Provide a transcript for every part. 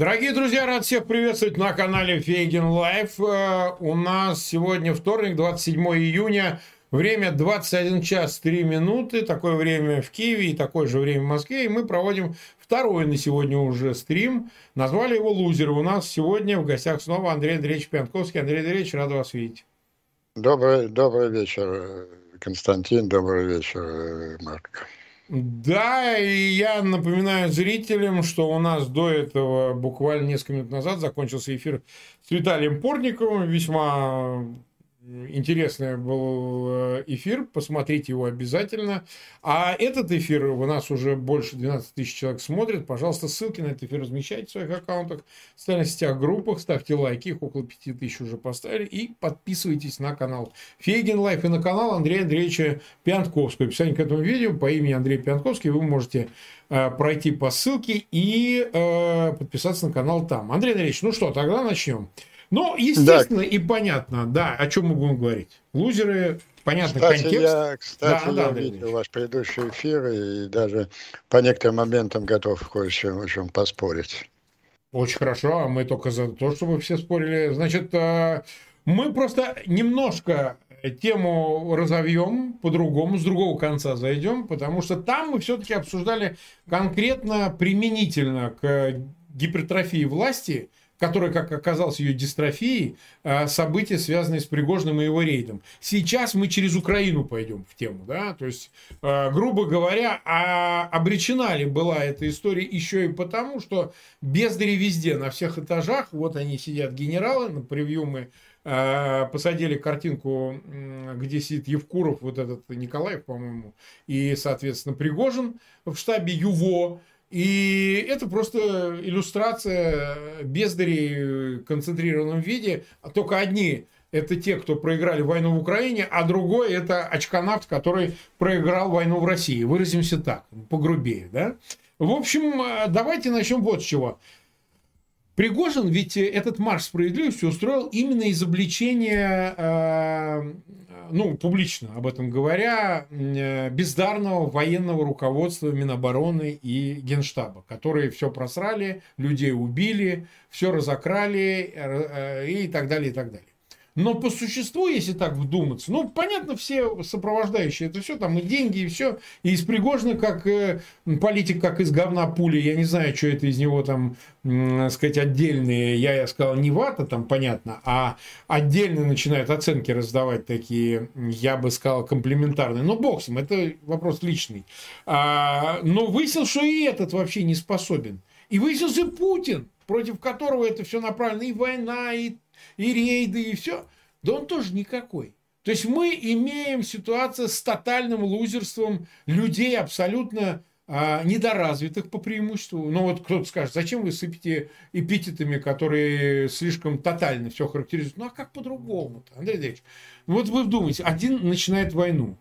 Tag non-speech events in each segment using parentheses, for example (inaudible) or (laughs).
Дорогие друзья, рад всех приветствовать на канале Фейгин Live. Э, у нас сегодня вторник, 27 июня. Время 21 час 3 минуты. Такое время в Киеве и такое же время в Москве. И мы проводим второй на сегодня уже стрим. Назвали его «Лузеры». У нас сегодня в гостях снова Андрей Андреевич Пионтковский. Андрей Андреевич, рад вас видеть. Добрый, добрый вечер, Константин. Добрый вечер, Марк. Да, и я напоминаю зрителям, что у нас до этого, буквально несколько минут назад, закончился эфир с Виталием Портниковым, весьма Интересный был э, эфир, посмотрите его обязательно. А этот эфир у нас уже больше 12 тысяч человек смотрит. Пожалуйста, ссылки на этот эфир размещайте в своих аккаунтах, в социальных сетях, группах, ставьте лайки, их около 5 тысяч уже поставили, и подписывайтесь на канал Фейгин Live и на канал Андрея Андреевича Пионтковского. В описании к этому видео по имени Андрей Пионтковский вы можете э, пройти по ссылке и э, подписаться на канал там. Андрей Андреевич, ну что, тогда начнем. Ну, естественно да. и понятно, да, о чем мы будем говорить. Лузеры, понятно, кстати, контекст. Я, кстати, да, я да, видел да. ваш предыдущий эфир и даже по некоторым моментам готов кое-чем чем поспорить. Очень хорошо, а мы только за то, чтобы все спорили. Значит, э, мы просто немножко тему разовьем по-другому, с другого конца зайдем, потому что там мы все-таки обсуждали конкретно применительно к гипертрофии власти – которая, как оказалось, ее дистрофией, а, события, связанные с Пригожным и его рейдом. Сейчас мы через Украину пойдем в тему, да, то есть, а, грубо говоря, а обречена ли была эта история еще и потому, что бездари везде, на всех этажах, вот они сидят генералы, на превью мы а, посадили картинку, где сидит Евкуров, вот этот Николаев, по-моему, и, соответственно, Пригожин в штабе ЮВО, и это просто иллюстрация бездарей в концентрированном виде. Только одни это те, кто проиграли войну в Украине, а другой это очканавт, который проиграл войну в России. Выразимся так, погрубее. Да? В общем, давайте начнем вот с чего. Пригожин ведь этот марш справедливости устроил именно из обличения э, ну, публично об этом говоря, э, бездарного военного руководства Минобороны и Генштаба, которые все просрали, людей убили, все разокрали э, и так далее, и так далее. Но по существу, если так вдуматься, ну, понятно, все сопровождающие это все, там и деньги, и все. И из Пригожина, как э, политик, как из говна пули, я не знаю, что это из него там, э, сказать, отдельные, я, я сказал, не вата, там, понятно, а отдельно начинают оценки раздавать такие, я бы сказал, комплементарные. Но ним, это вопрос личный. А, но выяснилось, что и этот вообще не способен. И выяснился Путин, против которого это все направлено, и война, и и рейды, и все. Да он тоже никакой. То есть мы имеем ситуацию с тотальным лузерством людей абсолютно а, недоразвитых по преимуществу. Ну вот кто-то скажет, зачем вы сыпите эпитетами, которые слишком тотально все характеризуют? Ну а как по-другому-то, Андрей Андреевич? Ну вот вы вдумайте, один начинает войну.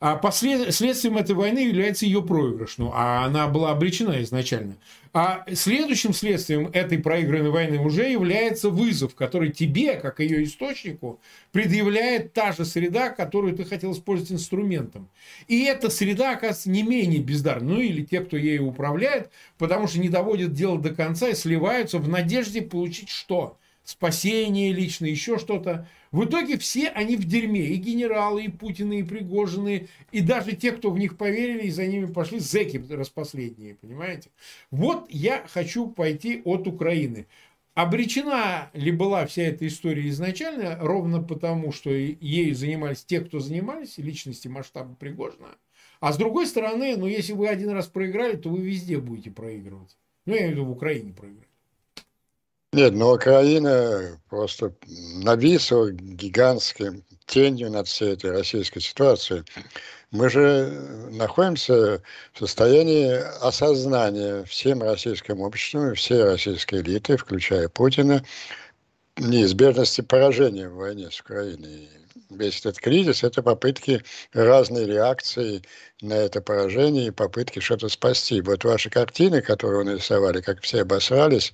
А послед... следствием этой войны является ее проигрыш. Ну, а она была обречена изначально. А следующим следствием этой проигранной войны уже является вызов, который тебе, как ее источнику, предъявляет та же среда, которую ты хотел использовать инструментом. И эта среда, оказывается, не менее бездарна. Ну, или те, кто ею управляет, потому что не доводят дело до конца и сливаются в надежде получить что? Спасение лично, еще что-то. В итоге все они в дерьме. И генералы, и Путины, и Пригожины, и даже те, кто в них поверили, и за ними пошли зэки распоследние, понимаете? Вот я хочу пойти от Украины. Обречена ли была вся эта история изначально, ровно потому, что ею занимались те, кто занимались, личности масштаба Пригожина. А с другой стороны, ну, если вы один раз проиграли, то вы везде будете проигрывать. Ну, я имею в виду в Украине проиграть. Нет, ну Украина просто нависла гигантским тенью над всей этой российской ситуацией. Мы же находимся в состоянии осознания всем российским обществом всей российской элиты, включая Путина, неизбежности поражения в войне с Украиной. Весь этот кризис – это попытки разной реакции на это поражение и попытки что-то спасти. Вот ваши картины, которые вы нарисовали, как все обосрались,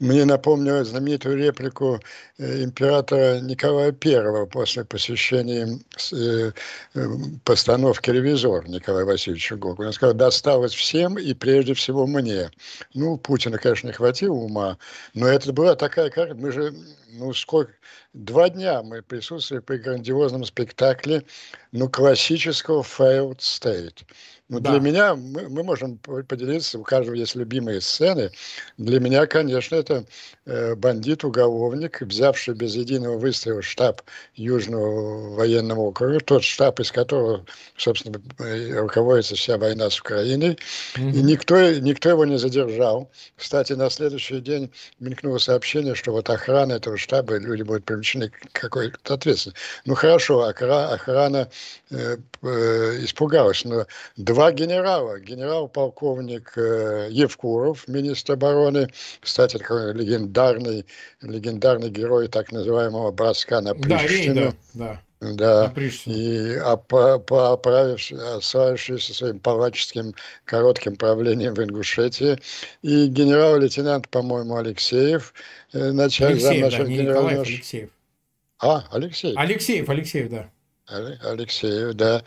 мне напомнило знаменитую реплику э, императора Николая I после посещения э, э, постановки «Ревизор» Николая Васильевича Гоголя. Он сказал, досталось всем и прежде всего мне. Ну, Путина, конечно, не хватило ума, но это была такая карта. Мы же, ну, сколько, два дня мы присутствовали при грандиозном спектакле, ну, классического failed state. Ну, да. для меня, мы, мы можем поделиться, у каждого есть любимые сцены. Для меня, конечно, это э, бандит-уголовник, взявший без единого выстрела штаб Южного военного округа, тот штаб, из которого, собственно, э, руководится вся война с Украиной. Mm-hmm. И никто, никто его не задержал. Кстати, на следующий день мелькнуло сообщение, что вот охрана этого штаба, люди будут привлечены к какой-то ответственности. Ну, хорошо, охрана, охрана э, э, испугалась, но два генерала. Генерал-полковник э, Евкуров, министр обороны, кстати, легендарный, легендарный герой так называемого броска на Приштину. Да, да. Да, и оправившийся своим палаческим коротким правлением в Ингушетии. И генерал-лейтенант, по-моему, Алексеев, э, начальник Алексеев, да, не Николаев, Алексеев. А, Алексеев. Алексеев, Алексеев, да. Алексеев, да.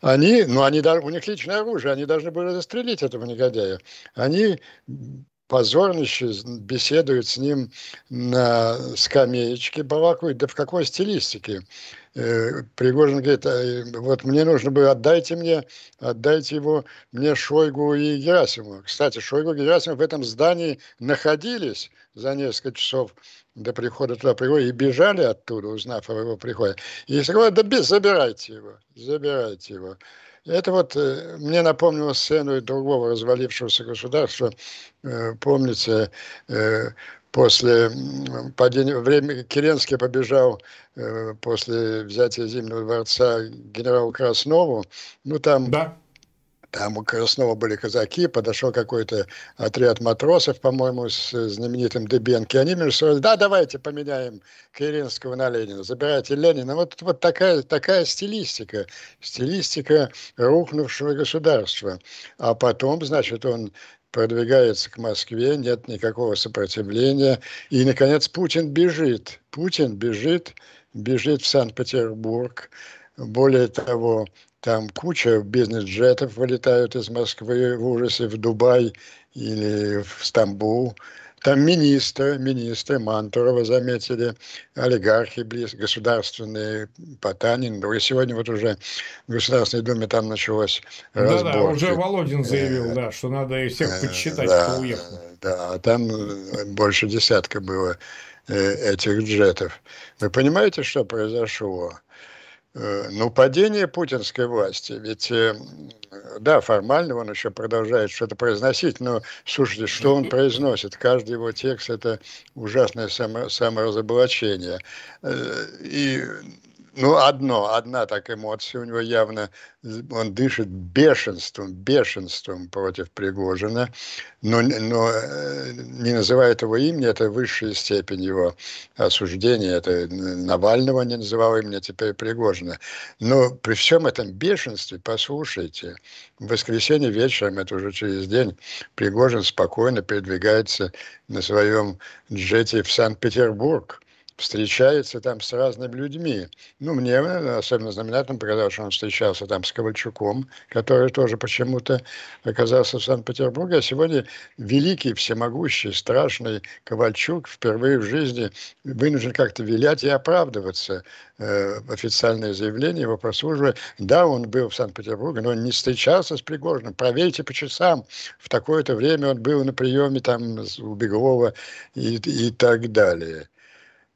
Они, ну, они, у них личное оружие, они должны были застрелить этого негодяя. Они позорнище беседуют с ним на скамеечке, балакают, да в какой стилистике. Э, Пригожин говорит, «А, вот мне нужно было, отдайте мне, отдайте его мне Шойгу и Герасимову. Кстати, Шойгу и Герасимов в этом здании находились за несколько часов до прихода туда прихода и бежали оттуда, узнав о его приходе. И сказали, да без, забирайте его, забирайте его. Это вот э, мне напомнило сцену другого развалившегося государства. Э, помните, э, после падения, время Керенский побежал э, после взятия Зимнего дворца генералу Краснову. Ну, там да там у Краснова были казаки, подошел какой-то отряд матросов, по-моему, с знаменитым Дебенки. Они между собой, да, давайте поменяем Керенского на Ленина, забирайте Ленина. Вот, вот такая, такая стилистика, стилистика рухнувшего государства. А потом, значит, он продвигается к Москве, нет никакого сопротивления. И, наконец, Путин бежит. Путин бежит, бежит в Санкт-Петербург. Более того, там куча бизнес-джетов вылетают из Москвы в ужасе в Дубай или в Стамбул. Там министры, министры Мантурова заметили, олигархи близ, государственные, Потанин. И сегодня вот уже в Государственной Думе там началось Да, да, уже Володин заявил, да, что надо и всех подсчитать, да, кто уехал. Да, там больше десятка было э, этих джетов. Вы понимаете, что произошло? Э, ну, падение путинской власти, ведь, э, да, формально он еще продолжает что-то произносить, но, слушайте, что он произносит? Каждый его текст – это ужасное само, саморазоблачение. Э, и ну, одно, одна так эмоция у него явно, он дышит бешенством, бешенством против Пригожина, но, но э, не называет его имени, это высшая степень его осуждения, это Навального не называл имени, а теперь Пригожина. Но при всем этом бешенстве, послушайте, в воскресенье вечером, это уже через день, Пригожин спокойно передвигается на своем джете в Санкт-Петербург, встречается там с разными людьми. Ну, мне особенно знаменательным показалось, что он встречался там с Ковальчуком, который тоже почему-то оказался в Санкт-Петербурге. А сегодня великий, всемогущий, страшный Ковальчук впервые в жизни вынужден как-то вилять и оправдываться. Э, официальное заявление его прослуживая. Да, он был в Санкт-Петербурге, но он не встречался с Пригожиным. Проверьте по часам. В такое-то время он был на приеме там у Беглова и, и так далее.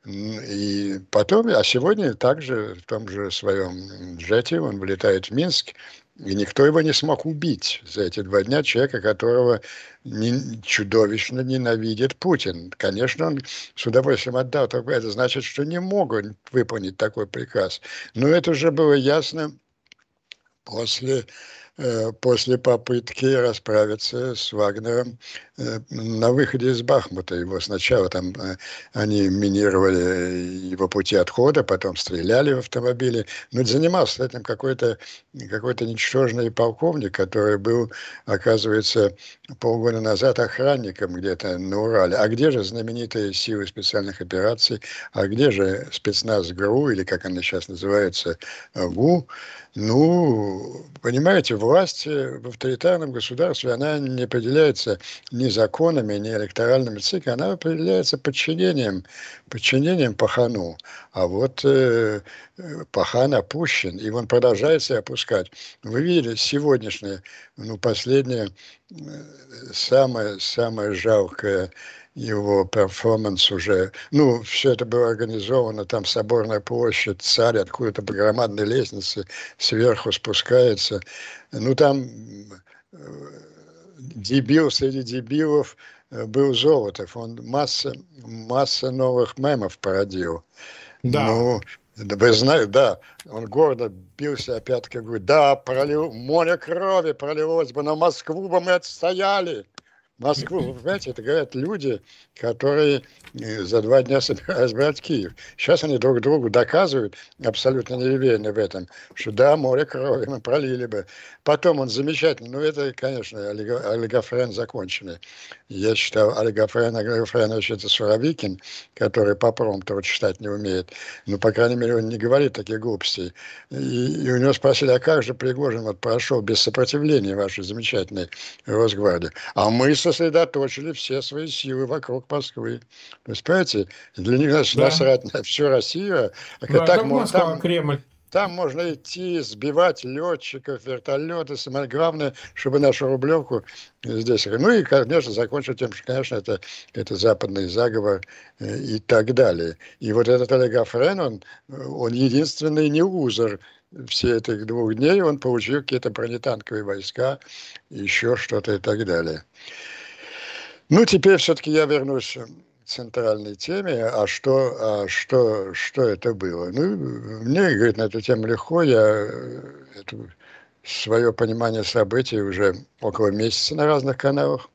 И потом, а сегодня также в том же своем джете он вылетает в Минск, и никто его не смог убить за эти два дня человека, которого не, чудовищно ненавидит Путин. Конечно, он с удовольствием отдал, только это значит, что не могут выполнить такой приказ. Но это уже было ясно после после попытки расправиться с Вагнером э, на выходе из Бахмута. Его сначала там э, они минировали его пути отхода, потом стреляли в автомобили. Но занимался этим какой-то какой ничтожный полковник, который был, оказывается, полгода назад охранником где-то на Урале. А где же знаменитые силы специальных операций? А где же спецназ ГРУ, или как она сейчас называется, ВУ? Ну, понимаете, власть в авторитарном государстве, она не определяется ни законами, ни электоральными циклами, она определяется подчинением, подчинением пахану. А вот э, пахан опущен, и он продолжает себя опускать. Вы видели сегодняшнее, ну, последнее, э, самое, самое жалкое его перформанс уже, ну, все это было организовано, там соборная площадь, царь откуда-то по громадной лестнице сверху спускается. Ну, там э, дебил среди дебилов э, был Золотов, он масса, масса новых мемов породил. Да. Ну, вы знаете, да, он гордо бился опять, как говорит, да, пролил, море крови пролилось бы, на Москву бы мы отстояли. Москву, вы понимаете, это говорят люди, которые э, за два дня собирались брать Киев. Сейчас они друг другу доказывают, абсолютно неуверены в этом, что да, море крови мы пролили бы. Потом он замечательный, ну это, конечно, олигофрен законченный. Я считал, олигофрен, олигофренович это Суровикин, который по промпту читать не умеет. Ну, по крайней мере, он не говорит таких глупостей. И, и у него спросили, а как же Пригожин вот прошел без сопротивления вашей замечательной Росгвардии? А мы сосредоточили все свои силы вокруг Москвы. То есть, понимаете, для них значит, да. насрать на всю Россию. А да, так, Москва, там, Кремль. Там можно идти, сбивать летчиков, вертолеты, самое главное, чтобы нашу Рублевку здесь... Ну и, конечно, закончить тем, что, конечно, это, это западный заговор э, и так далее. И вот этот олигофрен, он, он единственный не узор все этих двух дней, он получил какие-то бронетанковые войска, еще что-то и так далее. Ну, теперь все-таки я вернусь к центральной теме. А что, а что, что это было? Ну, мне, говорит, на эту тему легко. Я э, это, свое понимание событий уже около месяца на разных каналах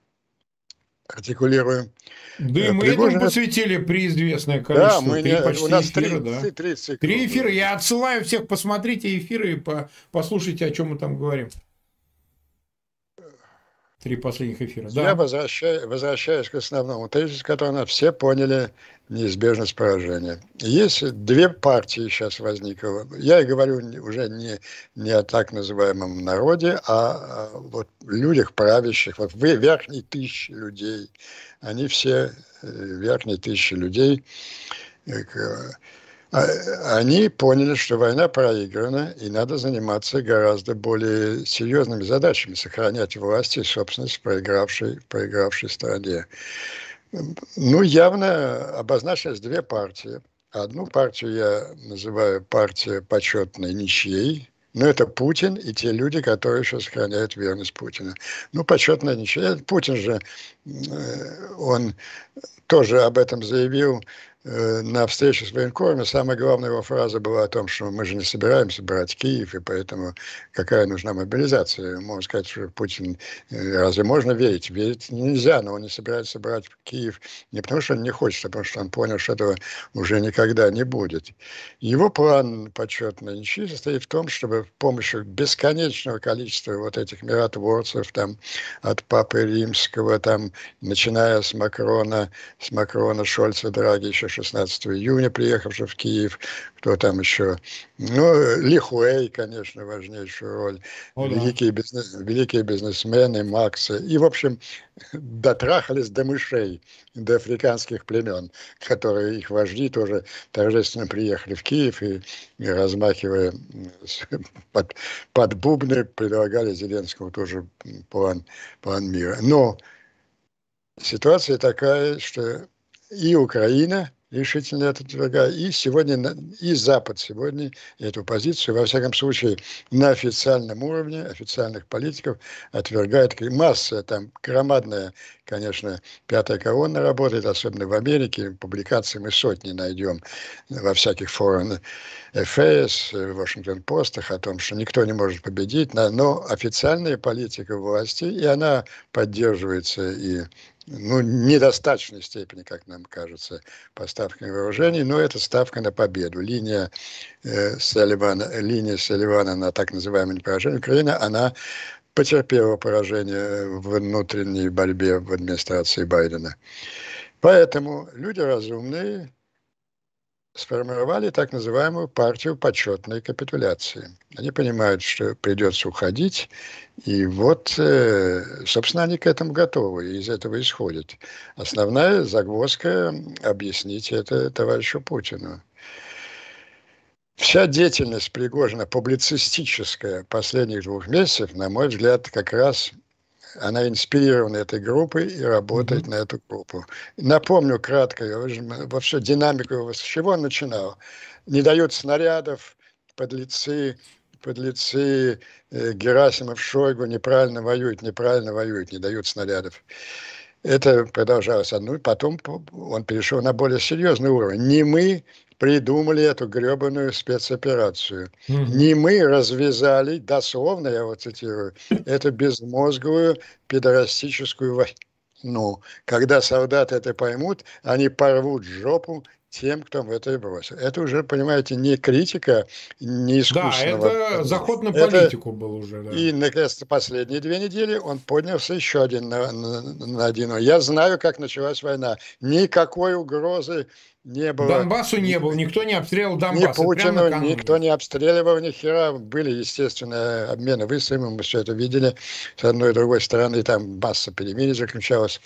артикулирую. Да и э, мы Пригожин... этому посвятили преизвестное количество. Да, мы три, не... почти у нас эфира, три, да. три цикла. Три эфира. Я отсылаю всех, посмотрите эфиры и по... послушайте, о чем мы там говорим. Три последних эфира. Я да. возвращаюсь, возвращаюсь к основному тезису, который все поняли неизбежность поражения. Есть две партии сейчас возникло. Я и говорю уже не, не о так называемом народе, а о вот людях правящих. Вот вы верхние тысячи людей. Они все э, верхние тысячи людей э, а, они поняли, что война проиграна, и надо заниматься гораздо более серьезными задачами, сохранять власть и собственность проигравшей, проигравшей стране. Ну, явно обозначились две партии. Одну партию я называю партия почетной ничьей, но это Путин и те люди, которые еще сохраняют верность Путина. Ну, почетная ничья. Путин же, э, он тоже об этом заявил на встрече с военкорами самая главная его фраза была о том, что мы же не собираемся брать Киев, и поэтому какая нужна мобилизация. Можно сказать, что Путин, э, разве можно верить? Верить нельзя, но он не собирается брать Киев не потому, что он не хочет, а потому что он понял, что этого уже никогда не будет. Его план почетной ничьи состоит в том, чтобы с помощью бесконечного количества вот этих миротворцев, там, от Папы Римского, там, начиная с Макрона, с Макрона, Шольца, Драги, еще 16 июня, приехавший в Киев, кто там еще, ну, Лихуэй, конечно, важнейшую роль, О, да. великие, бизнес, великие бизнесмены, Максы, и, в общем, дотрахались до мышей, до африканских племен, которые их вожди тоже торжественно приехали в Киев и, и размахивая (laughs) под, под бубны, предлагали Зеленскому тоже план, план мира. Но ситуация такая, что и Украина, решительно отвергает. И сегодня, и Запад сегодня эту позицию, во всяком случае, на официальном уровне, официальных политиков отвергает. Масса там громадная, конечно, пятая колонна работает, особенно в Америке. Публикации мы сотни найдем во всяких форумах ФС, Вашингтон-Постах о том, что никто не может победить, но официальная политика власти, и она поддерживается и ну, недостаточной степени, как нам кажется, поставками вооружений, но это ставка на победу. Линия э, Салливана, линия Салливана на так называемое поражение Украины, она потерпела поражение в внутренней борьбе в администрации Байдена. Поэтому люди разумные сформировали так называемую партию почетной капитуляции. Они понимают, что придется уходить, и вот, э, собственно, они к этому готовы, и из этого исходят. Основная загвоздка – объяснить это товарищу Путину. Вся деятельность Пригожина, публицистическая последних двух месяцев, на мой взгляд, как раз она инспирирована этой группой и работает mm-hmm. на эту группу. Напомню кратко, вообще динамику, с чего он начинал. Не дают снарядов, подлецы, подлецы э, Герасимов, Шойгу неправильно воюют, неправильно воюют, не дают снарядов. Это продолжалось. Ну и потом он перешел на более серьезный уровень. Не мы придумали эту гребаную спецоперацию. Mm-hmm. Не мы развязали, дословно я вот цитирую, эту безмозговую педорастическую войну. Ну, когда солдаты это поймут, они порвут жопу тем, кто в это и бросил. Это уже, понимаете, не критика, не искусственного. Да, это заход на политику это... был уже. Да. И, наконец-то, последние две недели он поднялся еще один на, на, на один. Я знаю, как началась война. Никакой угрозы не было. Донбассу не было, никто не обстреливал Донбасс. Ни Путину, никто не обстреливал ни хера. Были, естественно, обмены выстрелами, мы все это видели. С одной и другой стороны там масса перемирий заключалась.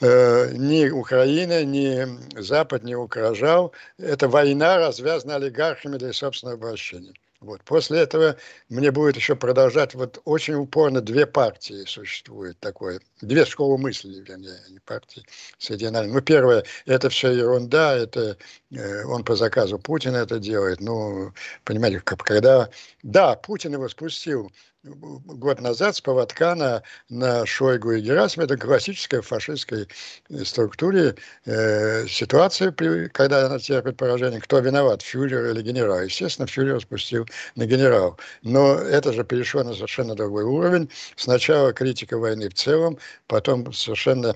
Э, ни Украина, ни Запад не угрожал. Это война, развязана олигархами для собственного обращения. Вот. После этого мне будет еще продолжать, вот очень упорно две партии существует такое, две школы мысли, вернее, не партии соединенные. Ну, первое, это все ерунда, это э, он по заказу Путина это делает. Ну, понимаете, когда, да, Путин его спустил год назад с поводка на, на Шойгу и Герасима. Это классическая фашистской структуре э, ситуация, при, когда она терпит поражение. Кто виноват, фюрер или генерал? Естественно, фюрер спустил на генерал. Но это же перешло на совершенно другой уровень. Сначала критика войны в целом, потом совершенно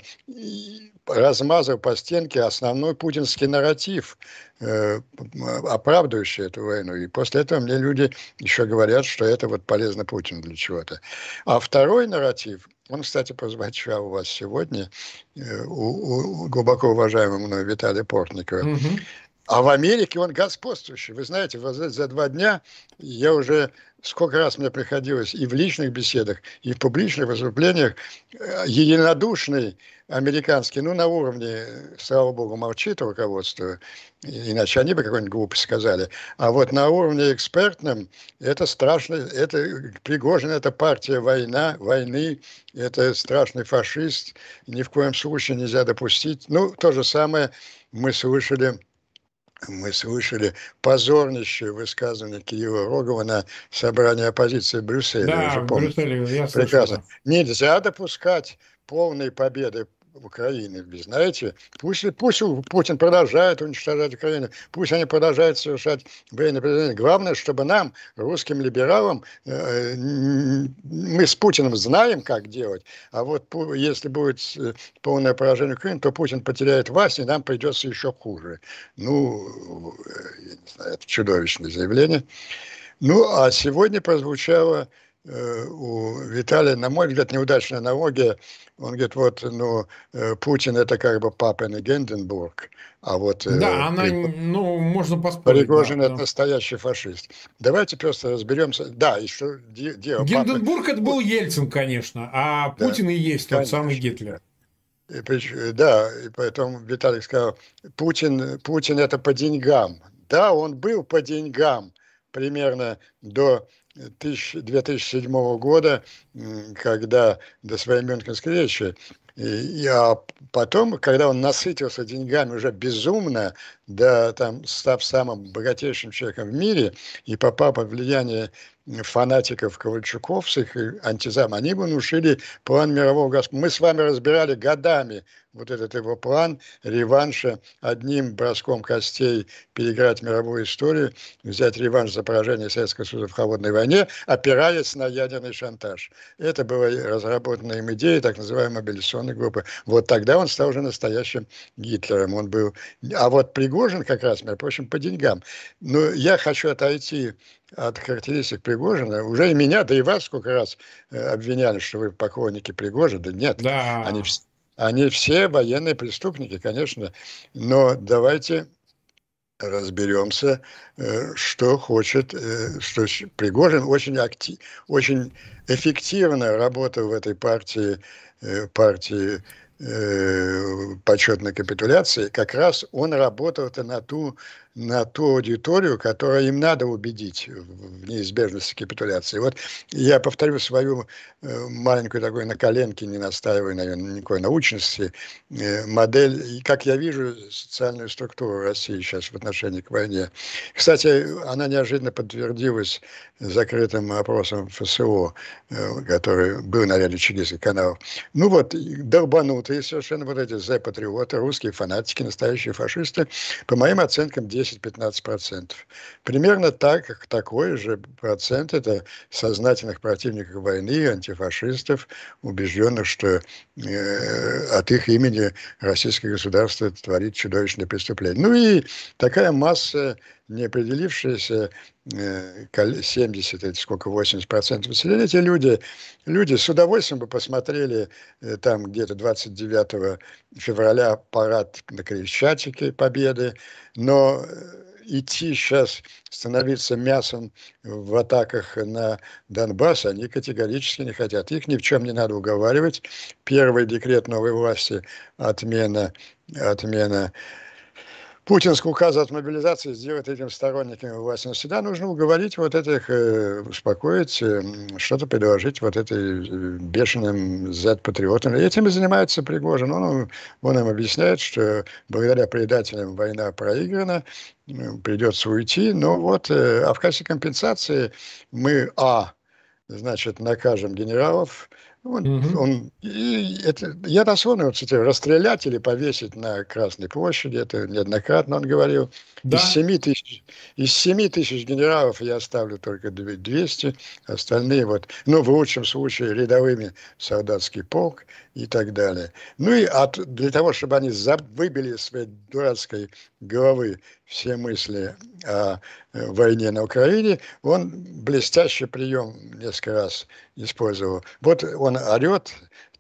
размазал по стенке основной путинский нарратив, э, оправдывающий эту войну. И после этого мне люди еще говорят, что это вот полезно Путину для чего-то. А второй нарратив, он, кстати, прозвучал у вас сегодня, э, у, у глубоко уважаемого мной Виталия Портникова. Угу. А в Америке он господствующий. Вы знаете, за два дня я уже сколько раз мне приходилось и в личных беседах, и в публичных выступлениях э, единодушный американский, ну, на уровне, слава богу, молчит руководство, иначе они бы какую-нибудь глупость сказали. А вот на уровне экспертном это страшно, это Пригожин, это партия война, войны, это страшный фашист, ни в коем случае нельзя допустить. Ну, то же самое мы слышали мы слышали позорнейшее высказывание Кирилла Рогова на собрании оппозиции в Брюсселе. Да, в Брюсселе, я Прекрасно. Слышал. Нельзя допускать полной победы Украины. Знаете, пусть, пусть Путин продолжает уничтожать Украину, пусть они продолжают совершать военные преступления. Главное, чтобы нам, русским либералам, э, мы с Путиным знаем, как делать, а вот если будет э, полное поражение Украины, то Путин потеряет власть, и нам придется еще хуже. Ну, э, я не знаю, это чудовищное заявление. Ну, а сегодня прозвучало у Виталия, на мой взгляд, неудачная аналогия. Он говорит, вот, ну, э, Путин это как бы папа на Генденбург, а вот... Э, да, она, ну, можно поспорить. Пригожин да, это да. настоящий фашист. Давайте просто разберемся. Да, еще дело... Генденбург папы... это был Ельцин, конечно, а Путин да, и есть тот конечно. самый Гитлер. И, да, и поэтому Виталий сказал, Путин, Путин это по деньгам. Да, он был по деньгам примерно до 2007 года, когда до своей Мюнхенской речи, И, а потом, когда он насытился деньгами уже безумно, да, там, став самым богатейшим человеком в мире и попав под влияние фанатиков Ковальчуков с их антизам, они бы внушили план мирового господства. Мы с вами разбирали годами вот этот его план реванша одним броском костей переиграть мировую историю, взять реванш за поражение Советского Союза в холодной войне, опираясь на ядерный шантаж. Это была разработана им идея так называемой мобилизационной группы. Вот тогда он стал уже настоящим Гитлером. Он был... А вот Пригожин как раз, между прочим, по деньгам. Но я хочу отойти от характеристик Пригожина. Уже и меня, да и вас сколько раз э, обвиняли, что вы поклонники Пригожина. Да нет, да. они все они все военные преступники, конечно, но давайте разберемся, э, что хочет, э, что Пригожин. Очень, актив, очень эффективно работал в этой партии, э, партии почетной капитуляции, как раз он работал-то на ту на ту аудиторию, которую им надо убедить в неизбежности капитуляции. Вот я повторю свою э, маленькую такую на коленке, не настаиваю, наверное, никакой научности, э, модель, и как я вижу социальную структуру России сейчас в отношении к войне. Кстати, она неожиданно подтвердилась закрытым опросом ФСО, э, который был на ряде чигийских каналов. Ну вот, долбанутые совершенно вот эти Z-патриоты, русские фанатики, настоящие фашисты, по моим оценкам, 10-15%. Примерно так, как такой же процент это сознательных противников войны, антифашистов, убежденных, что э, от их имени российское государство творит чудовищное преступление. Ну и такая масса не определившиеся 70, это сколько, 80 процентов населения, эти люди, люди с удовольствием бы посмотрели э, там где-то 29 февраля парад на Крещатике Победы, но э, идти сейчас, становиться мясом в атаках на Донбасс, они категорически не хотят. Их ни в чем не надо уговаривать. Первый декрет новой власти, отмена, отмена путинского указа от мобилизации сделать этим сторонниками власти. Но всегда нужно уговорить вот этих, э, успокоить, э, что-то предложить вот этой э, бешеным Z-патриотам. Этим и занимается Пригожин. Он, он им объясняет, что благодаря предателям война проиграна, придется уйти. Но вот, а в качестве компенсации мы, а, значит, накажем генералов, он, угу. он, и это, я дословно его цитирую, расстрелять или повесить на Красной площади, это неоднократно он говорил. Да. Из 7 тысяч, из 7 тысяч генералов я оставлю только 200, остальные вот, ну, в лучшем случае рядовыми солдатский полк и так далее. Ну и от, для того, чтобы они выбили из своей дурацкой головы все мысли о э, войне на Украине, он блестящий прием несколько раз использовал. Вот он орет,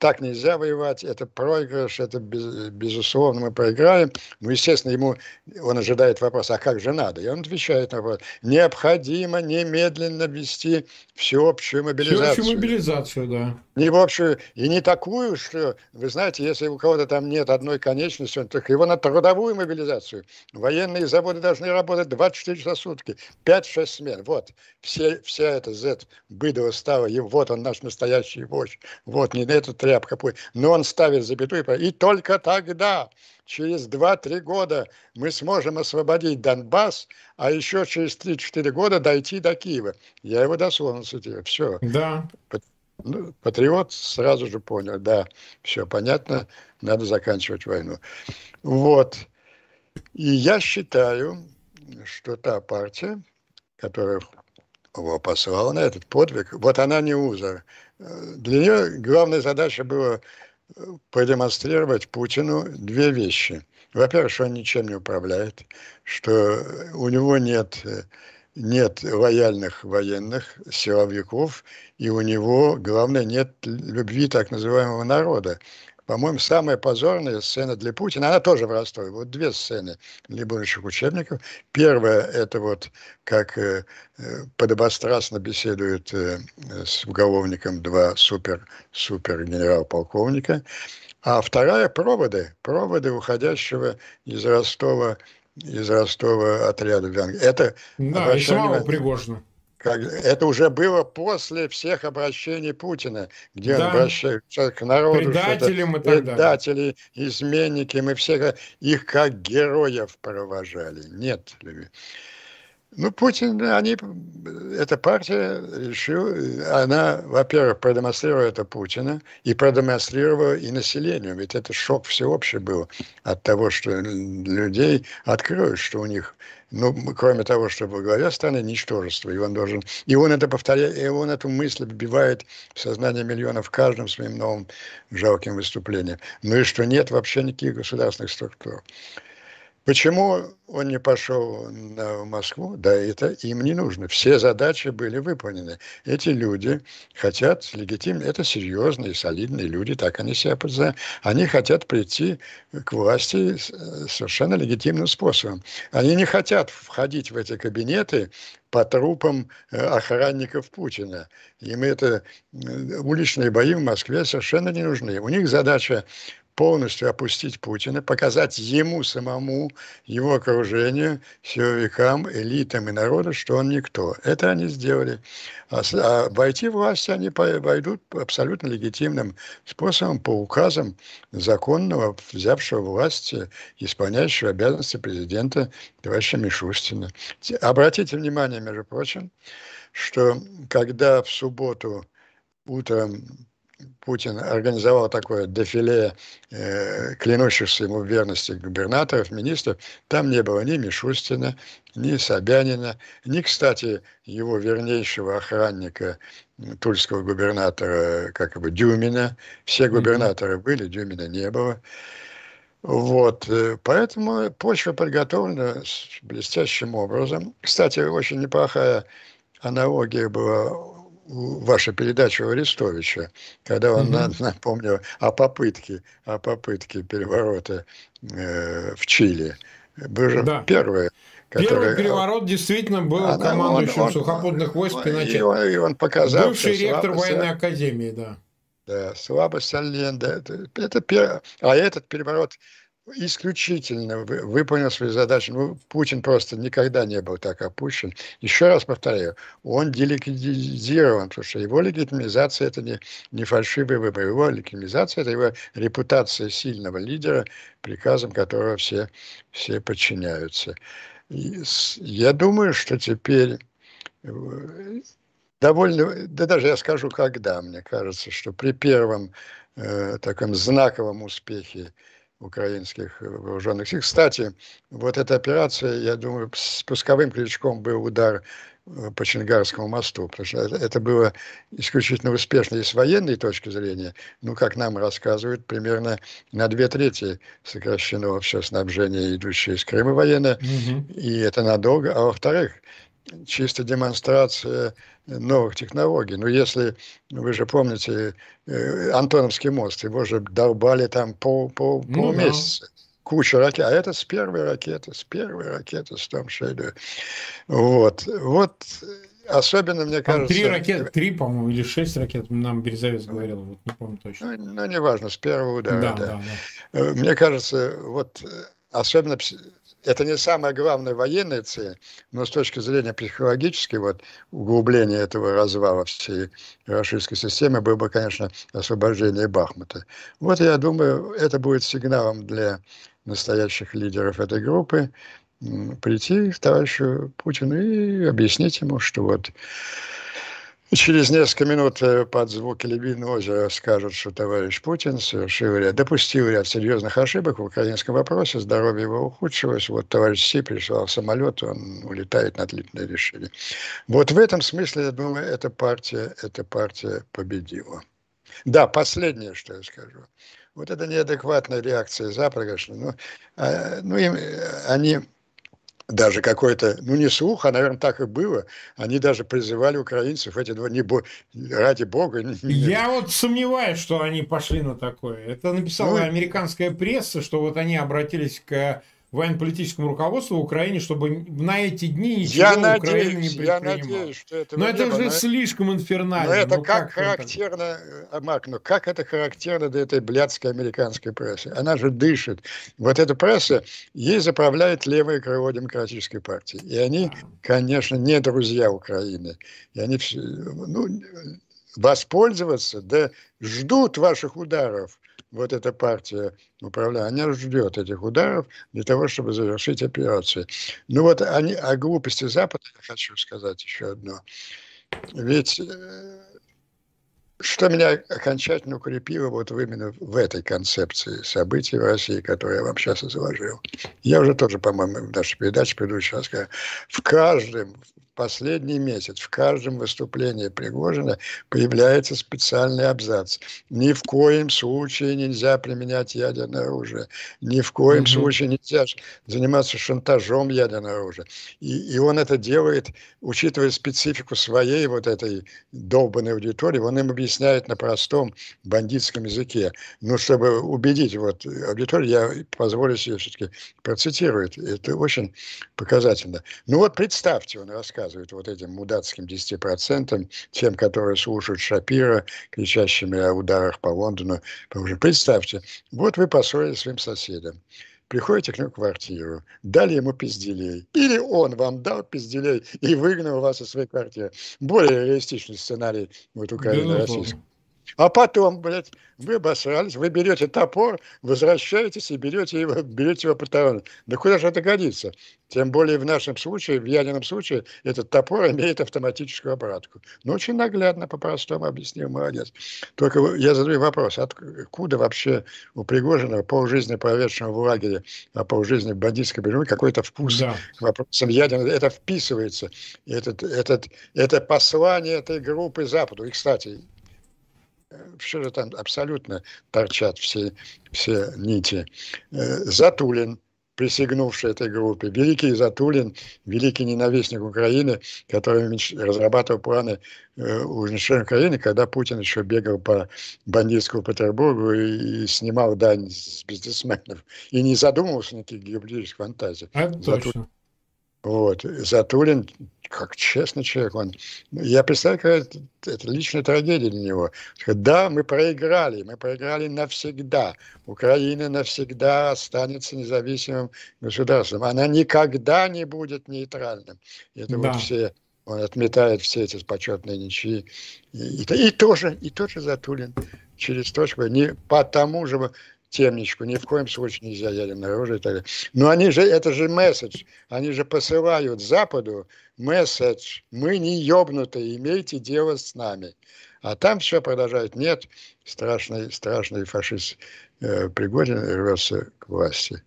так нельзя воевать, это проигрыш, это без, безусловно мы проиграем. Ну, естественно, ему он ожидает вопрос, а как же надо? И он отвечает на вопрос, необходимо немедленно ввести всеобщую мобилизацию. Всеобщую мобилизацию, да. Не в общую, и не такую, что, вы знаете, если у кого-то там нет одной конечности, то его на трудовую мобилизацию. Военные заводы должны работать 24 часа в сутки, 5-6 смен. Вот, все, вся эта Z быдова стала, и вот он наш настоящий вождь. Вот, не на этот тряпка, но он ставит запятую, и только тогда, через 2-3 года, мы сможем освободить Донбасс, а еще через 3-4 года дойти до Киева. Я его дословно цитирую. Все. Да. Ну, патриот сразу же понял, да, все понятно, надо заканчивать войну. Вот. И я считаю, что та партия, которая его послала на этот подвиг, вот она не узор. Для нее главная задача была э, продемонстрировать Путину две вещи. Во-первых, что он ничем не управляет, что у него нет, э, нет лояльных военных силовиков, и у него, главное, нет любви так называемого народа по-моему, самая позорная сцена для Путина, она тоже в Ростове. Вот две сцены для будущих учебников. Первая – это вот как э, э, подобострастно беседуют э, с уголовником два супер, супер генерал-полковника. А вторая – проводы. Проводы уходящего из Ростова из Ростова отряда в Венгрии. Это да, и самого Пригожина. Как, это уже было после всех обращений Путина, где да. он обращается к народу. Предателям и так Предатели, изменники, мы всех их как героев провожали. Нет, ну, Путин, они, эта партия решила, она, во-первых, продемонстрировала это Путина и продемонстрировала и населению. Ведь это шок всеобщий был от того, что людей откроют, что у них, ну, кроме того, что главе страны ничтожество, и он должен, и он это повторяет, и он эту мысль вбивает в сознание миллионов каждым своим новым жалким выступлением. Ну и что нет вообще никаких государственных структур. Почему он не пошел на Москву? Да, это им не нужно. Все задачи были выполнены. Эти люди хотят легитимно, это серьезные, солидные люди, так они себя подзывают. Они хотят прийти к власти совершенно легитимным способом. Они не хотят входить в эти кабинеты по трупам э, охранников Путина. Им это уличные бои в Москве совершенно не нужны. У них задача полностью опустить Путина, показать ему самому, его окружению, силовикам, элитам и народу, что он никто. Это они сделали. А, а войти в власть они войдут абсолютно легитимным способом по указам законного, взявшего власть, исполняющего обязанности президента товарища Мишустина. Обратите внимание, между прочим, что когда в субботу утром Путин организовал такое дефиле э, клянущихся ему в верности губернаторов, министров. Там не было ни Мишустина, ни Собянина, ни, кстати, его вернейшего охранника, тульского губернатора, как бы Дюмина. Все губернаторы были, Дюмина не было. Вот, э, поэтому почва подготовлена блестящим образом. Кстати, очень неплохая аналогия была ваша передача у Арестовича, когда он угу. напомнил о попытке, о попытке переворота э, в Чили. Был же да. первое. Который, Первый переворот действительно был она, командующим он, он, сухопутных войск Пиночет. И он, и он показал, Бывший ректор военной академии, да. Да, слабость Алленда. Это, это, а этот переворот исключительно выполнил свою задачу. Ну, Путин просто никогда не был так опущен. Еще раз повторяю, он делегитимизирован, потому что его легитимизация – это не, не фальшивый выбор. Его легитимизация – это его репутация сильного лидера, приказам которого все, все подчиняются. И я думаю, что теперь э, довольно, да даже я скажу, когда, мне кажется, что при первом э, таком знаковом успехе украинских вооруженных сил. Кстати, вот эта операция, я думаю, с пусковым крючком был удар э, по Чингарскому мосту, потому что это было исключительно успешно и с военной точки зрения, ну, как нам рассказывают, примерно на две трети сокращено все снабжение, идущее из Крыма военное, угу. и это надолго. А во-вторых, чисто демонстрация новых технологий. Но если, вы же помните, э, Антоновский мост, его же долбали там пол, пол, ну, полмесяца. Да. Куча ракет. А это с первой ракеты, с первой ракеты с том Шейду. Вот. Вот особенно, мне там кажется... Три ракеты, три, по-моему, или шесть ракет, нам Березовец говорил, вот не помню точно. Ну, ну неважно, с первого удара, да, да. да, да. Э, мне кажется, вот особенно это не самая главная военная цель, но с точки зрения психологической, вот, углубления этого развала всей российской системы было бы, конечно, освобождение Бахмута. Вот я думаю, это будет сигналом для настоящих лидеров этой группы прийти к товарищу Путину и объяснить ему, что вот Через несколько минут э, под звуки Лебединого озера скажут, что товарищ Путин совершил ряд, допустил ряд серьезных ошибок в украинском вопросе, здоровье его ухудшилось. Вот товарищ Си прислал самолет, он улетает на длительное решение. Вот в этом смысле, я думаю, эта партия, эта партия победила. Да, последнее, что я скажу. Вот это неадекватная реакция Запада. Ну, а, ну им, они даже какой-то, ну не слух, а, наверное, так и было. Они даже призывали украинцев, эти два, не, ради бога. Не, Я вот сомневаюсь, что они пошли на такое. Это написала ну, американская пресса, что вот они обратились к военно-политическому руководству в Украине, чтобы на эти дни ничего я Украина надеюсь, не предпринимала. Я надеюсь, что это Но это же слишком инфернально. Но это ну, как, как характерно, это? Марк, ну как это характерно для этой блядской американской прессы? Она же дышит. Вот эта пресса, ей заправляет левое крыло демократической партии. И они, конечно, не друзья Украины. И они ну, воспользоваться, да ждут ваших ударов вот эта партия управляет, она ждет этих ударов для того, чтобы завершить операцию. Ну вот они, о глупости Запада я хочу сказать еще одно. Ведь э, что меня окончательно укрепило вот именно в этой концепции событий в России, которую я вам сейчас изложил. Я уже тоже, по-моему, в нашей передаче предыдущей рассказал. В каждом, последний месяц в каждом выступлении Пригожина появляется специальный абзац. Ни в коем случае нельзя применять ядерное оружие. Ни в коем mm-hmm. случае нельзя заниматься шантажом ядерного оружия. И, и он это делает, учитывая специфику своей вот этой долбанной аудитории, он им объясняет на простом бандитском языке. Ну, чтобы убедить вот аудиторию, я позволю себе все-таки процитировать. Это очень показательно. Ну вот представьте, он рассказывает, рассказывает вот этим мудацким 10%, тем, которые слушают Шапира, кричащими о ударах по Лондону. Представьте, вот вы поссорились своим соседом, приходите к нему в квартиру, дали ему пизделей, или он вам дал пизделей и выгнал вас из своей квартиры. Более реалистичный сценарий вот Украины российской. А потом, блядь, вы обосрались, вы берете топор, возвращаетесь и берете его, берете его по Да куда же это годится? Тем более в нашем случае, в ядерном случае, этот топор имеет автоматическую обратку. Ну, очень наглядно, по-простому объяснил, молодец. Только я задаю вопрос, откуда вообще у Пригожина, полжизни проведшего в лагере, а полжизни в бандитской берлоге, какой-то вкус да. к вопросам ядерного, это вписывается. Этот, этот, это послание этой группы Западу. И, кстати, все же там абсолютно торчат все, все нити. Э, Затулин, присягнувший этой группе, великий Затулин, великий ненавистник Украины, который разрабатывал планы э, уничтожения Украины, когда Путин еще бегал по бандитскому Петербургу и, и снимал дань с бизнесменов, и не задумывался никаких геополитических фантазиях. Это Затулин. точно. Вот. Затулин, как честный человек, он... Я представляю, какая это, это личная трагедия для него. Да, мы проиграли, мы проиграли навсегда. Украина навсегда останется независимым государством. Она никогда не будет нейтральным. Это да. вот все... Он отметает все эти почетные ничьи. И, и, и тоже, и тоже Затулин через точку, не по тому же темничку, ни в коем случае нельзя ядерное оружие и так далее. Но они же, это же месседж, они же посылают Западу месседж, мы не ёбнутые, имейте дело с нами. А там все продолжает, нет, страшный, страшный фашист э, Пригожин рвется к власти.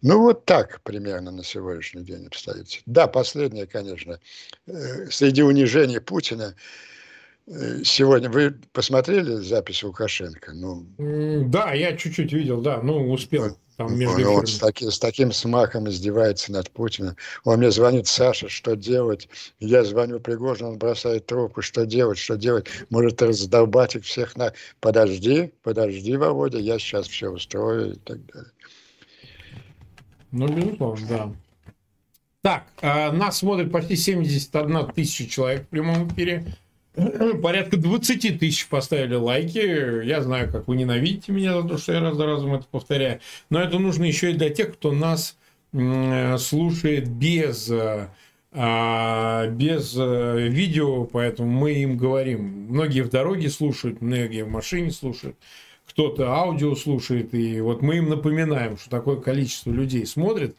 Ну, вот так примерно на сегодняшний день обстоит. Да, последнее, конечно, э, среди унижений Путина, сегодня вы посмотрели запись Лукашенко? Ну, да, я чуть-чуть видел, да, ну, успел. Там между он, он с, таки, с таким смахом издевается над Путиным. Он мне звонит, Саша, что делать? Я звоню Пригожину, он бросает трубку, что делать, что делать? Может, раздолбать их всех на... Подожди, подожди, Володя, я сейчас все устрою и так далее. Ну, безусловно, да. Так, э, нас смотрит почти 71 тысяча человек в прямом эфире. Порядка 20 тысяч поставили лайки. Я знаю, как вы ненавидите меня за то, что я раз за разом это повторяю. Но это нужно еще и для тех, кто нас слушает без а, без э, видео, поэтому мы им говорим. Многие в дороге слушают, многие в машине слушают, кто-то аудио слушает, и вот мы им напоминаем, что такое количество людей смотрит,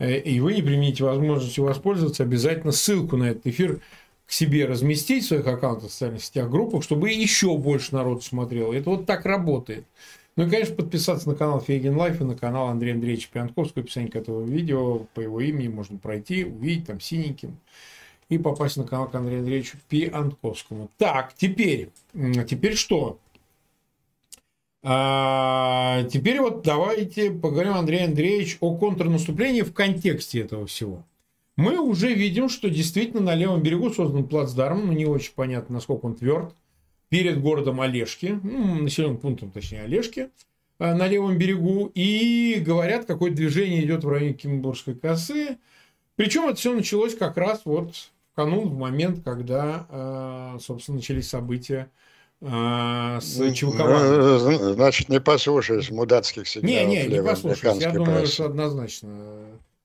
э, и вы не преминете возможности воспользоваться, обязательно ссылку на этот эфир к себе разместить в своих аккаунтах в социальных сетях, группах, чтобы еще больше народу смотрело. Это вот так работает. Ну и, конечно, подписаться на канал Фейгин Live и на канал Андрея Андреевича Пионтковского. Описание к этому видео по его имени можно пройти, увидеть там синеньким и попасть на канал к Андрею Андреевичу Пионтковскому. Так, теперь, теперь что? А, теперь вот давайте поговорим, Андрей Андреевич, о контрнаступлении в контексте этого всего мы уже видим, что действительно на левом берегу создан плацдарм, но не очень понятно, насколько он тверд, перед городом Олежки, ну, населенным пунктом, точнее, Олежки. на левом берегу, и говорят, какое движение идет в районе Кимбургской косы. Причем это все началось как раз вот в канун, в момент, когда, собственно, начались события с Чулкованом. Значит, не послушаешь мудацких сигналов. Не, не, не послушаешь. Я думаю, что однозначно.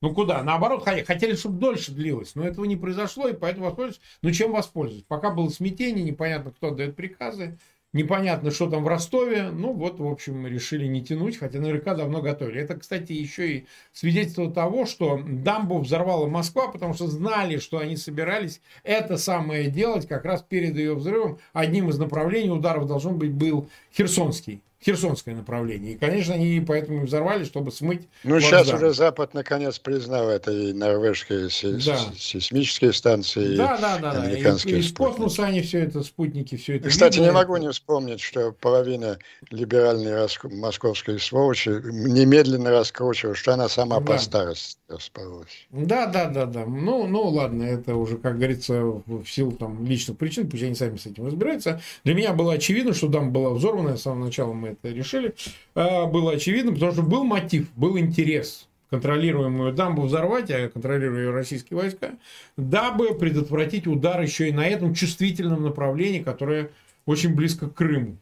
Ну куда? Наоборот, хотели, чтобы дольше длилось, но этого не произошло, и поэтому воспользовались. Ну чем воспользоваться? Пока было смятение, непонятно, кто дает приказы, непонятно, что там в Ростове. Ну вот, в общем, решили не тянуть, хотя наверняка давно готовили. Это, кстати, еще и свидетельство того, что дамбу взорвала Москва, потому что знали, что они собирались это самое делать как раз перед ее взрывом. Одним из направлений ударов должен быть был Херсонский. Херсонское направление. И, конечно, они поэтому взорвали, чтобы смыть. Ну, сейчас уже Запад наконец признал это и норвежские да. сейсмические станции, да, да, да, да. американские и, из космоса они все это, спутники, все это. Кстати, видно. не могу не вспомнить, что половина либеральной рас... московской сволочи немедленно раскручивала, что она сама да. по старости распалась. Да, да, да, да. Ну, ну, ладно, это уже, как говорится, в силу там личных причин, пусть они сами с этим разбираются. Для меня было очевидно, что дам была взорвана, с самого начала мы это решили, а, было очевидно, потому что был мотив, был интерес контролируемую дамбу взорвать, а контролируя ее российские войска, дабы предотвратить удар еще и на этом чувствительном направлении, которое очень близко к Крыму.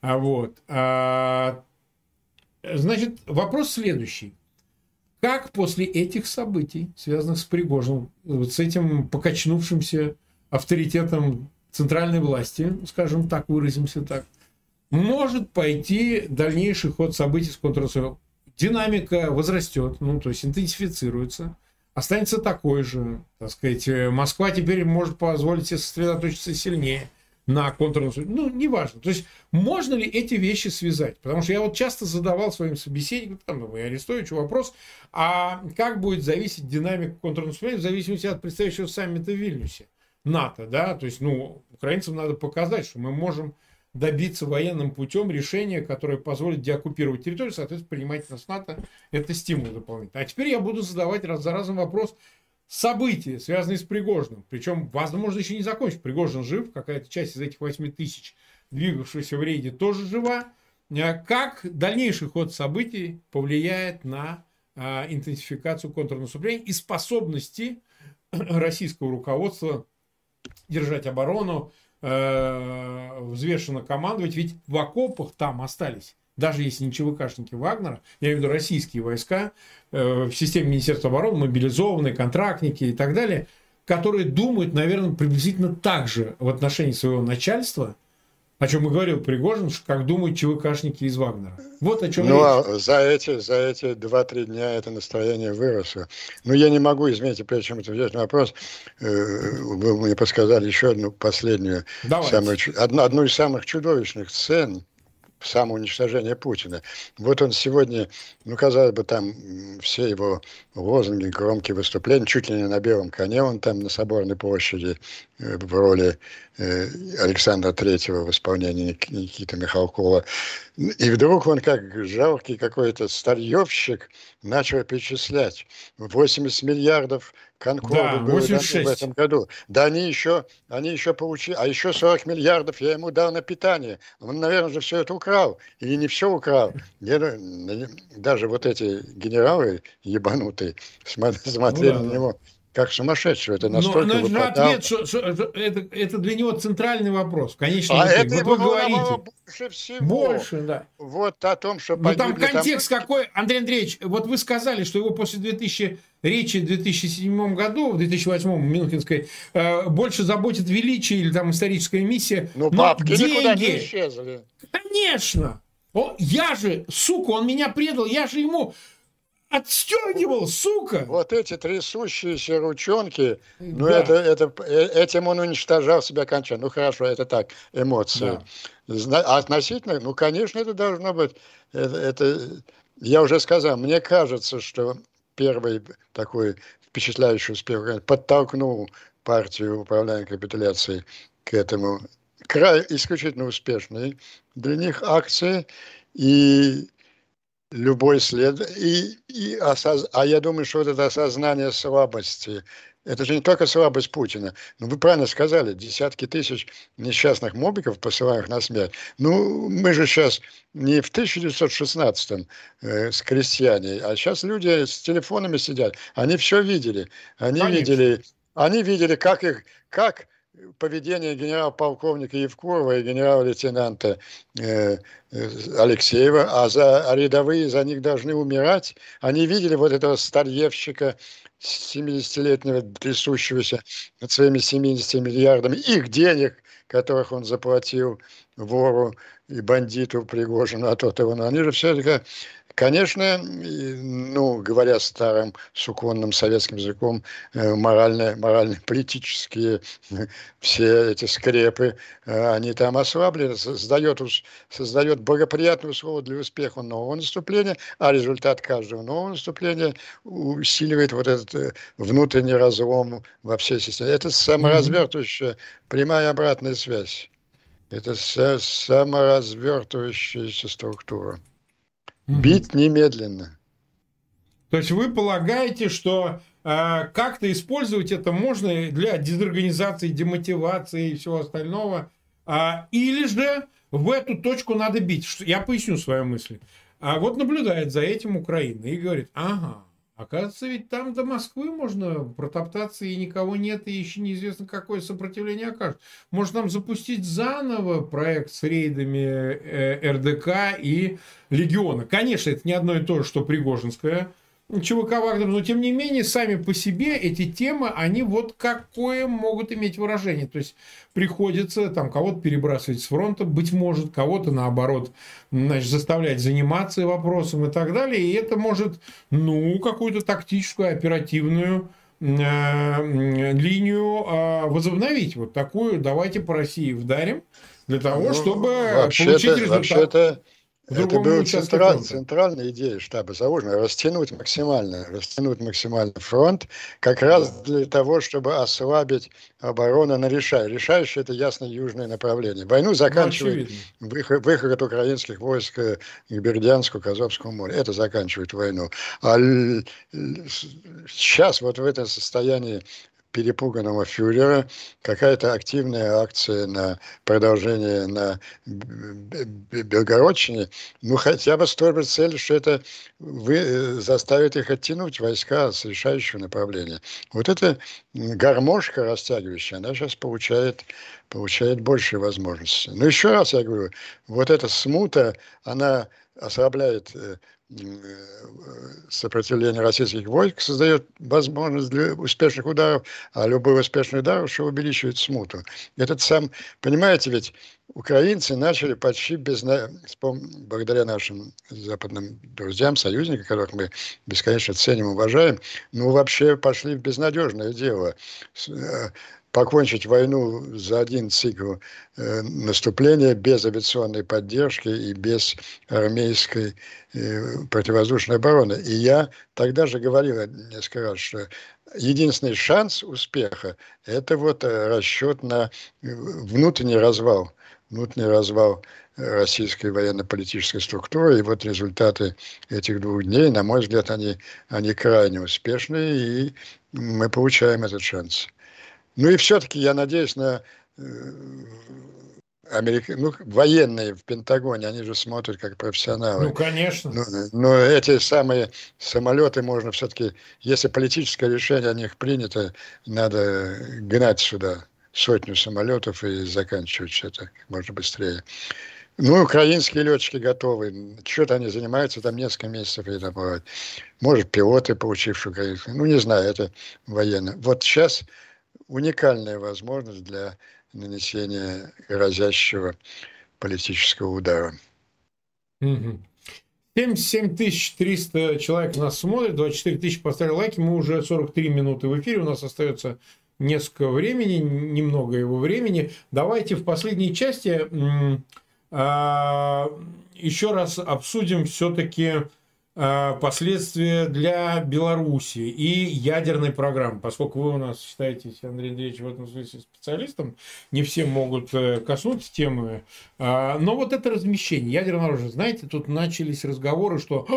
А вот. А, значит, вопрос следующий. Как после этих событий, связанных с Пригожиным, вот с этим покачнувшимся авторитетом центральной власти, скажем так, выразимся так, может пойти дальнейший ход событий с контрразведкой. Динамика возрастет, ну, то есть интенсифицируется, останется такой же, так сказать, Москва теперь может позволить себе сосредоточиться сильнее на контрразведке. Ну, неважно. То есть, можно ли эти вещи связать? Потому что я вот часто задавал своим собеседникам, там, ну, Арестовичу вопрос, а как будет зависеть динамика контрнаступления в зависимости от предстоящего саммита в Вильнюсе? НАТО, да, то есть, ну, украинцам надо показать, что мы можем добиться военным путем решения, которое позволит деоккупировать территорию, соответственно, принимать нас НАТО, это стимул дополнительный. А теперь я буду задавать раз за разом вопрос, события, связанные с Пригожиным, причем, возможно, еще не закончить. Пригожин жив, какая-то часть из этих 8 тысяч, двигавшихся в рейде, тоже жива. А как дальнейший ход событий повлияет на а, интенсификацию контрнаступления и способности (clears throat) российского руководства держать оборону, э, взвешенно командовать, ведь в окопах там остались даже если не ЧВКшники Вагнера, я имею в виду российские войска э, в системе Министерства обороны, мобилизованные, контрактники и так далее, которые думают, наверное, приблизительно так же в отношении своего начальства, о чем и говорил Пригожин, как думают ЧВКшники из Вагнера. Вот о чем ну, речь. А за эти, за эти 2-3 дня это настроение выросло. Но я не могу, извините, прежде чем ответить на вопрос, э, вы мне подсказали еще одну последнюю, самую, одну, одну из самых чудовищных сцен, самоуничтожения Путина. Вот он сегодня, ну, казалось бы, там все его лозунги, громкие выступления, чуть ли не на белом коне, он там на Соборной площади э, в роли э, Александра Третьего в исполнении Никиты Михалкова. И вдруг он, как жалкий какой-то старьевщик, начал перечислять 80 миллиардов Конкорду да, было в этом году. Да они еще, они еще получили, а еще 40 миллиардов я ему дал на питание. Он, наверное, же все это украл. Или не все украл. Даже вот эти генералы ебанутые смотрели ну, да, на него как сумасшедший. Это настолько Но, но ответ, что, что, это, это для него центральный вопрос. Конечно, а это вот вы говорите. Больше всего. Больше, да. Вот о том, что Ну там контекст там... какой, Андрей Андреевич, вот вы сказали, что его после 2000 речи в 2007 году, в 2008 Мюнхенской, э, больше заботит величие или там историческая миссия. Ну, бабки деньги... никуда не исчезли. Конечно. О, я же, сука, он меня предал, я же ему отстегивал, сука. Вот эти трясущиеся ручонки, ну да. это, это, э, этим он уничтожал себя окончательно. Ну хорошо, это так, эмоции. Да. А относительно, ну конечно, это должно быть, это, это, я уже сказал, мне кажется, что первый такой впечатляющий успех подтолкнул партию управления капитуляцией к этому край исключительно успешной для них акции. И любой след. И, и осоз... А я думаю, что вот это осознание слабости это же не только слабость Путина. Ну, вы правильно сказали, десятки тысяч несчастных мобиков, посылаемых на смерть. Ну, мы же сейчас не в 1916-м э, с крестьяне, а сейчас люди с телефонами сидят. Они все видели. Они Конечно. видели, они видели, как их, как поведение генерал-полковника Евкурова и генерал-лейтенанта э, э, Алексеева, а, за, а рядовые за них должны умирать. Они видели вот этого старьевщика, 70-летнего, трясущегося над своими 70 миллиардами их денег, которых он заплатил вору и бандиту Пригожину, а тот его, они же все-таки Конечно, ну, говоря старым суконным советским языком, э, морально, морально-политические (laughs) все эти скрепы, э, они там ослаблены, создает, создает благоприятные условия для успеха нового наступления, а результат каждого нового наступления усиливает вот этот э, внутренний разлом во всей системе. Это саморазвертывающая прямая обратная связь. Это саморазвертывающаяся структура. Бить немедленно. То есть вы полагаете, что э, как-то использовать это можно для дезорганизации, демотивации и всего остального, а, или же в эту точку надо бить. Я поясню свою мысль. А вот наблюдает за этим Украина и говорит, ага, Оказывается, ведь там до Москвы можно протоптаться, и никого нет, и еще неизвестно, какое сопротивление окажет. Может, нам запустить заново проект с рейдами э, РДК и Легиона. Конечно, это не одно и то же, что Пригожинская ЧВК Вагнер, но тем не менее, сами по себе эти темы, они вот какое могут иметь выражение. То есть приходится там кого-то перебрасывать с фронта, быть может, кого-то наоборот, значит, заставлять заниматься вопросом и так далее. И это может, ну, какую-то тактическую, оперативную э, линию э, возобновить. Вот такую давайте по России вдарим для того, ну, чтобы получить результат. Вообще-то это была централь, центральная идея штаба заложена, растянуть максимально, растянуть максимально фронт, как раз для того, чтобы ослабить оборону на решай. Решающее это ясно южное направление. Войну ну, заканчивает ну, выход, выход украинских войск к Бердянску, к Азовскому морю. Это заканчивает войну. А сейчас вот в этом состоянии перепуганного фюрера, какая-то активная акция на продолжение на Белгородчине, ну хотя бы с той целью, что это вы, э, заставит их оттянуть войска с решающего направления. Вот эта гармошка растягивающая, она сейчас получает, получает больше возможностей. Но еще раз я говорю, вот эта смута, она ослабляет э, сопротивление российских войск создает возможность для успешных ударов, а любой успешный удар что увеличивает смуту. Этот сам, понимаете, ведь украинцы начали почти без, благодаря нашим западным друзьям, союзникам, которых мы бесконечно ценим, уважаем, ну вообще пошли в безнадежное дело э, покончить войну за один цикл э, наступления без авиационной поддержки и без армейской э, противовоздушной обороны. И я тогда же говорил несколько раз, что единственный шанс успеха – это вот э, расчет на э, внутренний развал, внутренний развал российской военно-политической структуры. И вот результаты этих двух дней, на мой взгляд, они, они крайне успешные, и мы получаем этот шанс. Ну и все-таки я надеюсь на э, Америка... ну, военные в Пентагоне, они же смотрят как профессионалы. Ну, конечно. Но, ну, но эти самые самолеты можно все-таки, если политическое решение о них принято, надо гнать сюда сотню самолетов и заканчивать все это можно быстрее. Ну, украинские летчики готовы. Что-то они занимаются там несколько месяцев и добывать. Может, пилоты, получившие украинские. Ну, не знаю, это военные. Вот сейчас уникальная возможность для нанесения грозящего политического удара. 77 300 человек нас смотрит, 24 тысячи поставили лайки, мы уже 43 минуты в эфире, у нас остается несколько времени, немного его времени. Давайте в последней части а, еще раз обсудим все-таки последствия для Беларуси и ядерной программы. Поскольку вы у нас считаетесь, Андрей Андреевич, в этом смысле специалистом, не все могут э, коснуться темы. А, но вот это размещение ядерного оружия, знаете, тут начались разговоры, что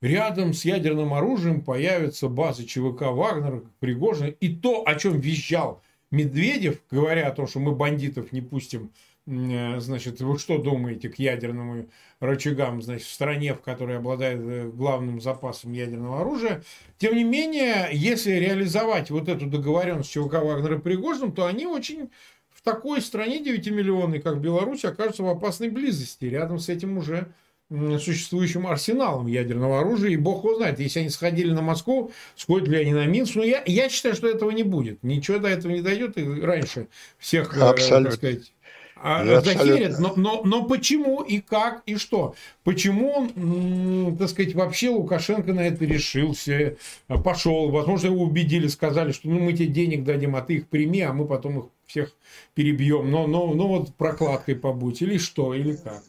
рядом с ядерным оружием появятся базы ЧВК Вагнера, Пригожина. И то, о чем визжал Медведев, говоря о том, что мы бандитов не пустим, э, значит, вы что думаете к ядерным рычагам, значит, в стране, в которой обладает э, главным запасом ядерного оружия. Тем не менее, если реализовать вот эту договоренность ЧВК Вагнера и Пригожиным, то они очень в такой стране 9-миллионной, как Беларусь, окажутся в опасной близости. Рядом с этим уже существующим арсеналом ядерного оружия, и бог его знает, если они сходили на Москву, сходят ли они на Минск, но я, я считаю, что этого не будет, ничего до этого не дойдет, и раньше всех, э, Абсолютно. так сказать, а, захерят, но, но, но почему и как и что? Почему, так сказать, вообще Лукашенко на это решился, пошел, возможно, его убедили, сказали, что ну, мы тебе денег дадим, а ты их прими, а мы потом их всех перебьем, но, но, но вот прокладкой побудь, или что, или как?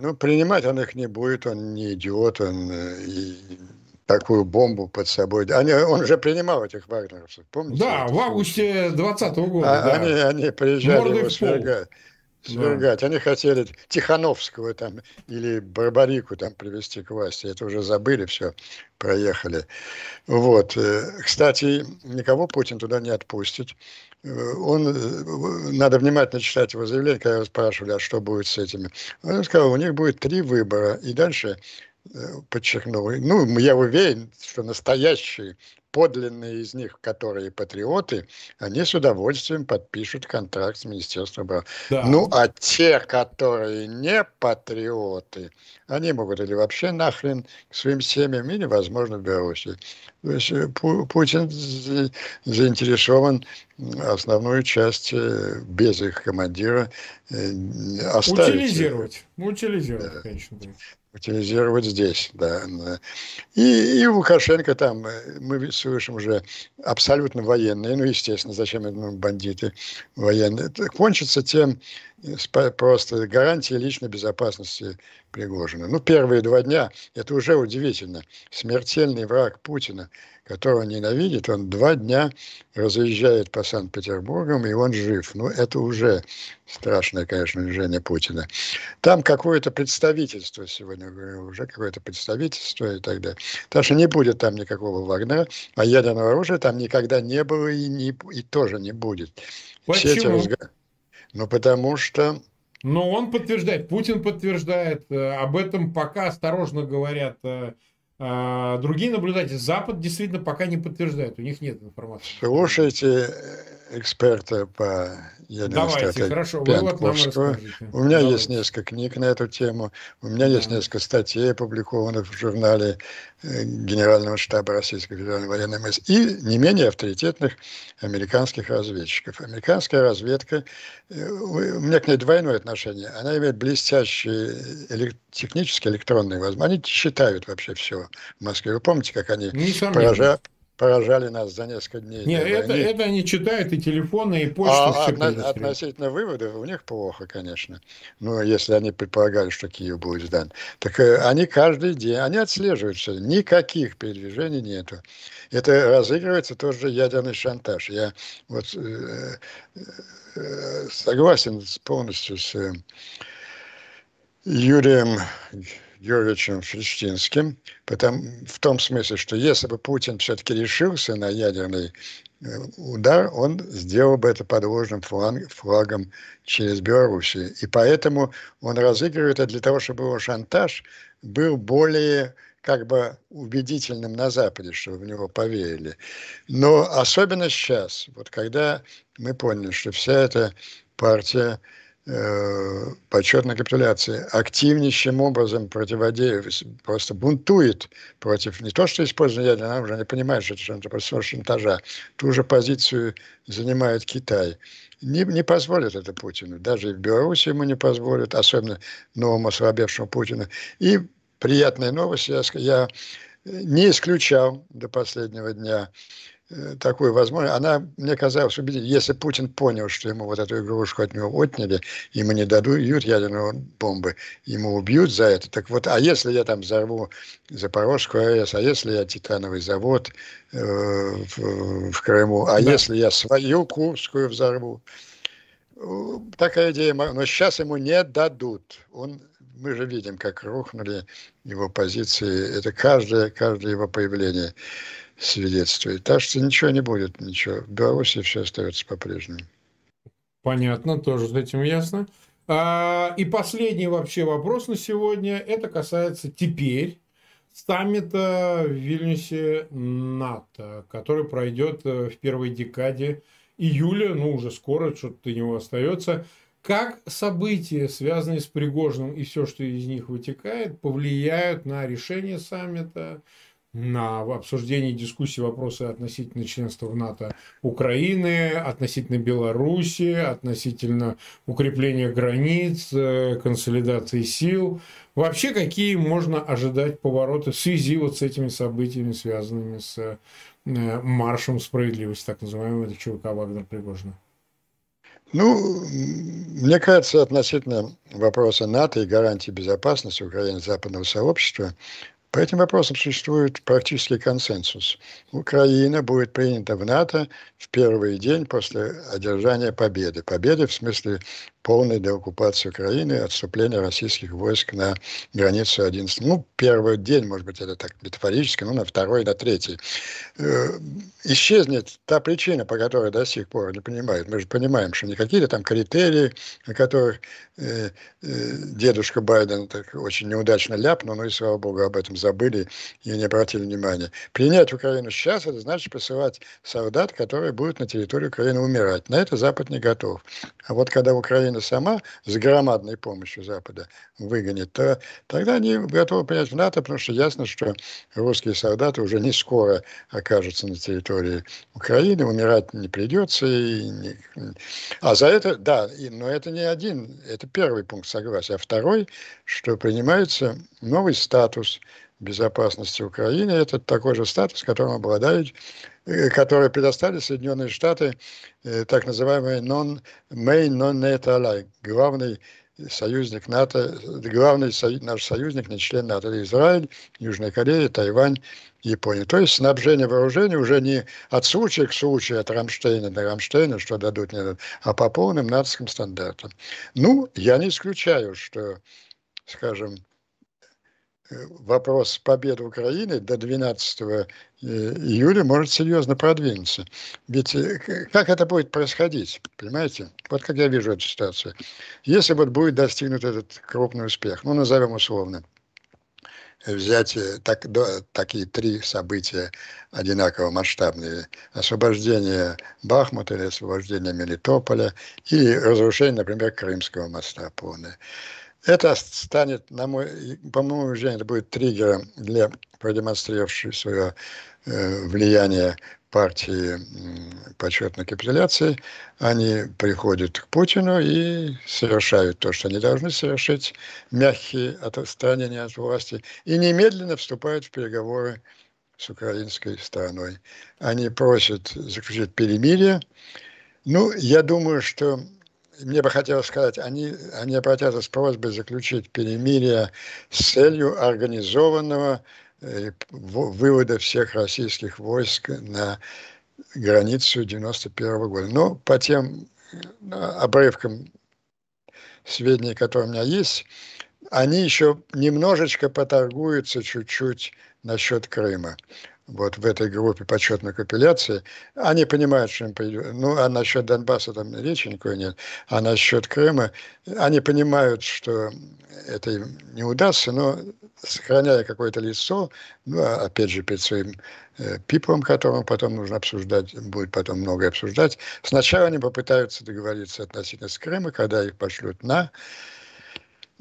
Ну, принимать он их не будет, он не идиот, он э, и такую бомбу под собой. Они, он уже принимал этих вагнеровцев, помните? Да, в августе 2020 года. А, да. они, они приезжали Мордой его свергать. Свергать. Да. Они хотели Тихановского там или Барбарику там привести к власти. Это уже забыли, все, проехали. Вот. Э, кстати, никого Путин туда не отпустит. Э, он, э, надо внимательно читать его заявление, когда его спрашивали, а что будет с этими. Он сказал, у них будет три выбора, и дальше подчеркнул, ну, я уверен, что настоящие подлинные из них, которые патриоты, они с удовольствием подпишут контракт с Министерством обороны. Да. Ну, а те, которые не патриоты, они могут или вообще нахрен к своим семьям, или, возможно, в Беларуси. То есть э, Путин заинтересован основную часть э, без их командира э, оставить. Утилизировать. Утилизировать, да. конечно утилизировать здесь, да. И, и Лукашенко там, э, мы слышим уже абсолютно военные, ну, естественно, зачем это ну, бандиты военные, это кончится тем, просто гарантией личной безопасности Пригожина. Ну, первые два дня, это уже удивительно, смертельный враг Путина – которого ненавидит, он два дня разъезжает по Санкт-Петербургам, и он жив. Ну, это уже страшное, конечно, движение Путина. Там какое-то представительство сегодня, говорю, уже какое-то представительство и так далее. Так что не будет там никакого Вагнера, а ядерного оружия там никогда не было и, не, и тоже не будет. Почему? Все эти разговоры... Ну, потому что но он подтверждает, Путин подтверждает, э, об этом пока осторожно говорят э, а другие наблюдатели, Запад действительно пока не подтверждает, у них нет информации. Слушайте эксперта по ядерной Давайте, стратегии хорошо, У меня Давайте. есть несколько книг на эту тему, у меня да. есть несколько статей, опубликованных в журнале э, Генерального штаба Российской Федеральной военной МС и не менее авторитетных американских разведчиков. Американская разведка, э, у меня к ней двойное отношение, она имеет блестящие технические электронные возможности, они считают вообще все в Москве. Вы помните, как они поражают поражали нас за несколько дней. Нет, это, это они читают и телефоны, и почту. А, отно, относительно выводов у них плохо, конечно. Ну, если они предполагали, что Киев будет сдан. Так э, они каждый день, они отслеживают все. Никаких передвижений нету. Это разыгрывается тоже ядерный шантаж. Я вот э, э, согласен полностью с э, Юрием Юрьевичем Фриштинским, потому, в том смысле, что если бы Путин все-таки решился на ядерный э, удар, он сделал бы это подложным флаг, флагом через Белоруссию. И поэтому он разыгрывает это для того, чтобы его шантаж был более как бы убедительным на Западе, чтобы в него поверили. Но особенно сейчас, вот когда мы поняли, что вся эта партия почетной капитуляции активнейшим образом противодействует, просто бунтует против не то, что использования ядерного оружия, они понимают, что это что-то просто шантажа. Ту же позицию занимает Китай. Не, не позволит это Путину. Даже и в Беларуси ему не позволит, особенно новому ослабевшему Путину. И приятная новость, я, я не исключал до последнего дня Э, такую возможность, она мне казалась убедительной. Если Путин понял, что ему вот эту игрушку от него отняли, ему не дадут ядерные бомбы, ему убьют за это. Так вот, а если я там взорву Запорожскую АЭС, а если я титановый завод э, в, в Крыму, а да. если я свою Курскую взорву, такая идея, но сейчас ему не дадут. Он мы же видим, как рухнули его позиции. Это каждое, каждое его появление свидетельствует. Так что ничего не будет, ничего. В Беларуси все остается по-прежнему. Понятно, тоже с этим ясно. А, и последний вообще вопрос на сегодня. Это касается теперь саммита в Вильнюсе НАТО, который пройдет э, в первой декаде июля, ну уже скоро, что-то до него остается. Как события, связанные с Пригожным и все, что из них вытекает, повлияют на решение саммита, на обсуждение дискуссии вопросы относительно членства в НАТО Украины, относительно Беларуси, относительно укрепления границ, э, консолидации сил. Вообще, какие можно ожидать повороты в связи вот с этими событиями, связанными с э, маршем справедливости, так называемого ЧВК Вагнер Пригожина? Ну, мне кажется, относительно вопроса НАТО и гарантии безопасности Украины западного сообщества, по этим вопросам существует практически консенсус. Украина будет принята в НАТО в первый день после одержания победы. Победы в смысле полной деоккупации Украины, отступления российских войск на границу 11. Ну, первый день, может быть, это так метафорически, ну, на второй, на третий. Э, исчезнет та причина, по которой до сих пор не понимают. Мы же понимаем, что не какие-то там критерии, о которых э, э, дедушка Байден так очень неудачно ляпнул, ну и, слава богу, об этом забыли и не обратили внимания. Принять Украину сейчас, это значит посылать солдат, которые будут на территории Украины умирать. На это Запад не готов. А вот когда Украина Украина сама с громадной помощью Запада выгонит, то тогда они готовы принять в НАТО, потому что ясно, что русские солдаты уже не скоро окажутся на территории Украины, умирать не придется. И не... А за это, да, и, но это не один, это первый пункт согласия. А второй, что принимается новый статус безопасности Украины. Это такой же статус, которым обладают Э, которые предоставили Соединенные Штаты, э, так называемый non-main non-NATO ally, главный союзник НАТО, главный наш союзник, не член НАТО, это Израиль, Южная Корея, Тайвань, Япония. То есть снабжение вооружения уже не от случая к случаю, от Рамштейна до Рамштейна, что дадут, не дадут, а по полным натовским стандартам. Ну, я не исключаю, что, скажем, вопрос победы Украины до 12 э, июля может серьезно продвинуться. Ведь э, как это будет происходить, понимаете? Вот как я вижу эту ситуацию. Если вот будет достигнут этот крупный успех, ну, назовем условно, взять э, так, до, такие три события одинаково масштабные. Освобождение Бахмута или освобождение Мелитополя и разрушение, например, Крымского моста полное. Это станет, на мой, по моему убеждению, это будет триггером для продемонстрировавшей свое э, влияние партии почетной капитуляции. Они приходят к Путину и совершают то, что они должны совершить, мягкие отстранения от власти, и немедленно вступают в переговоры с украинской стороной. Они просят заключить перемирие. Ну, я думаю, что мне бы хотелось сказать, они, они обратятся с просьбой заключить перемирие с целью организованного э, вывода всех российских войск на границу 91 года. Но по тем э, обрывкам сведений, которые у меня есть, они еще немножечко поторгуются чуть-чуть насчет Крыма вот в этой группе почетной капитуляции, они понимают, что им придет. Ну, а насчет Донбасса там речи никакой нет. А насчет Крыма, они понимают, что это им не удастся, но сохраняя какое-то лицо, ну, а опять же, перед своим э, пиплом, которым потом нужно обсуждать, будет потом многое обсуждать, сначала они попытаются договориться относительно с Крыма, когда их пошлют на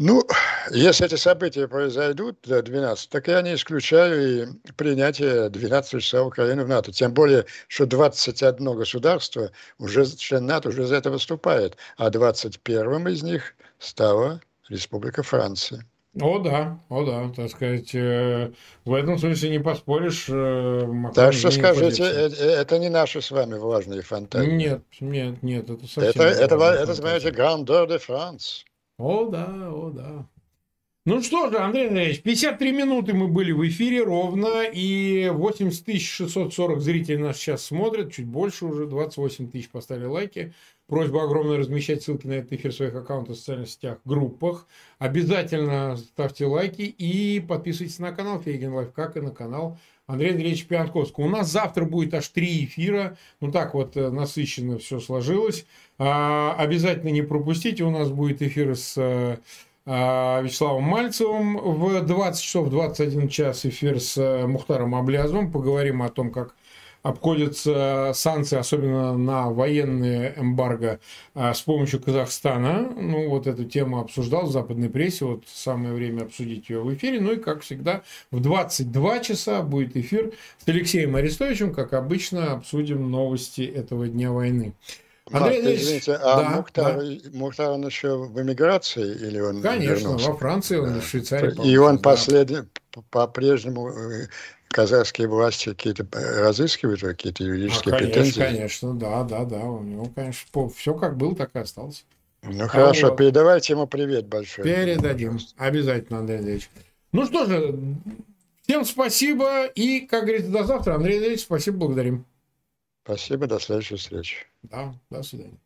ну, если эти события произойдут до 12, так я не исключаю и принятие 12 числа Украины в НАТО. Тем более, что 21 государство, уже член НАТО, уже за это выступает, а 21 из них стала Республика Франция. О да, о да, так сказать, э, в этом смысле не поспоришь. Э, Макрон так что скажите, это, это не наши с вами влажные фантазии. Нет, нет, нет, это совсем это, это, это, это, знаете, grandeur de France. О, да, о, да. Ну что же, Андрей Андреевич, 53 минуты мы были в эфире ровно, и 80 640 зрителей нас сейчас смотрят, чуть больше уже, 28 тысяч поставили лайки. Просьба огромная размещать ссылки на этот эфир в своих аккаунтах в социальных сетях, группах. Обязательно ставьте лайки и подписывайтесь на канал Фейгин Live, как и на канал Андрея Андреевича Пионтковского. У нас завтра будет аж три эфира. Ну так вот э, насыщенно все сложилось. А, обязательно не пропустите. У нас будет эфир с э, а, Вячеславом Мальцевым в 20 часов 21 час эфир с э, Мухтаром Аблязовым. Поговорим о том, как обходятся санкции, особенно на военные эмбарго, а, с помощью Казахстана. Ну, вот эту тему обсуждал в западной прессе. Вот самое время обсудить ее в эфире. Ну и, как всегда, в 22 часа будет эфир с Алексеем Арестовичем. Как обычно, обсудим новости этого дня войны. Андрей Марк, извините, а да, Мухтар, да. Мухтар, он еще в эмиграции или он Конечно, вернулся? во Франции, он в Швейцарии. И он да. послед... по-прежнему э, казахские власти какие-то э, разыскивают какие-то юридические а, конечно, претензии? Конечно, да, да, да. У него, конечно, все как было, так и осталось. Ну а хорошо, вот. передавайте ему привет большой. Передадим. Обязательно, Андрей Андреевич. Ну что же, всем спасибо. И, как говорится, до завтра. Андрей Андреевич, спасибо, благодарим. Спасибо, до следующей встречи. Да, до свидания.